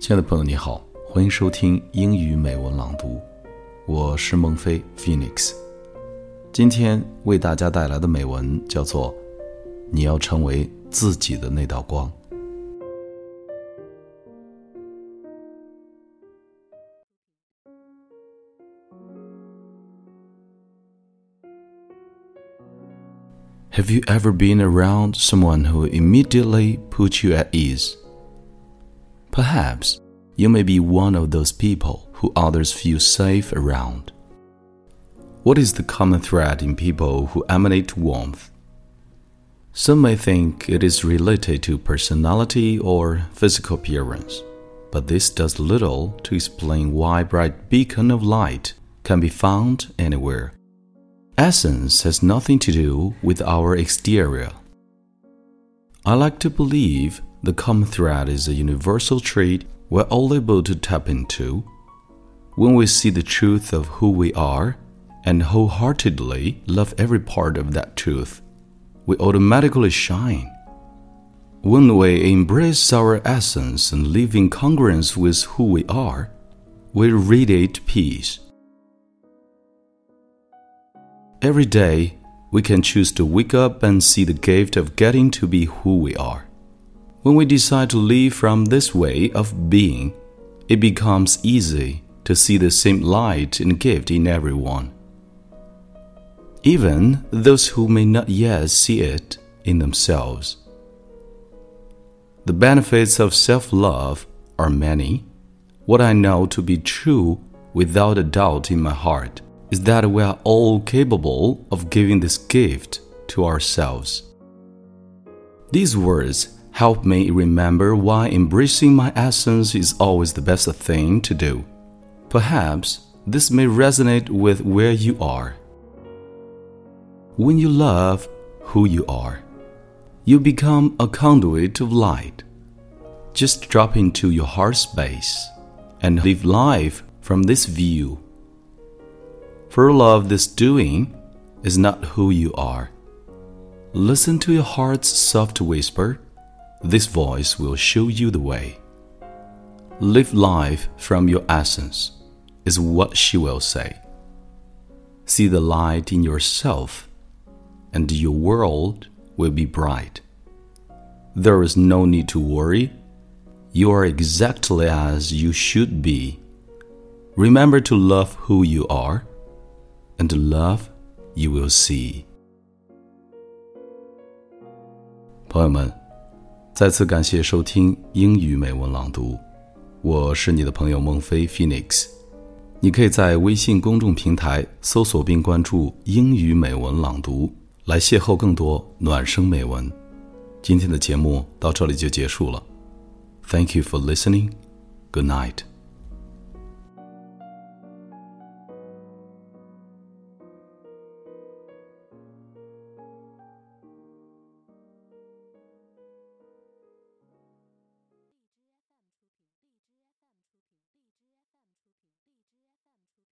亲爱的朋友，你好，欢迎收听英语美文朗读，我是孟非 Phoenix。今天为大家带来的美文叫做《你要成为自己的那道光》。Have you ever been around someone who immediately put you at ease? Perhaps you may be one of those people who others feel safe around. What is the common thread in people who emanate warmth? Some may think it is related to personality or physical appearance, but this does little to explain why bright beacon of light can be found anywhere. Essence has nothing to do with our exterior. I like to believe the common thread is a universal trait we're all able to tap into. When we see the truth of who we are, and wholeheartedly love every part of that truth, we automatically shine. When we embrace our essence and live in congruence with who we are, we radiate peace. Every day, we can choose to wake up and see the gift of getting to be who we are. When we decide to leave from this way of being, it becomes easy to see the same light and gift in everyone even those who may not yet see it in themselves. The benefits of self love are many. What I know to be true without a doubt in my heart is that we are all capable of giving this gift to ourselves. These words help me remember why embracing my essence is always the best thing to do. Perhaps this may resonate with where you are. When you love who you are, you become a conduit of light. Just drop into your heart space and live life from this view. For love this doing is not who you are. Listen to your heart's soft whisper. This voice will show you the way. Live life from your essence, is what she will say. See the light in yourself and your world will be bright. There is no need to worry. You are exactly as you should be. Remember to love who you are, and love you will see. 朋友们， 再次感谢收听英语美文朗读，我是你的朋友孟非 Phoenix。你可以在微信公众平台搜索并关注“英语美文朗读”。来邂逅更多暖声美文。今天的节目到这里就结束了。Thank you for listening. Good night.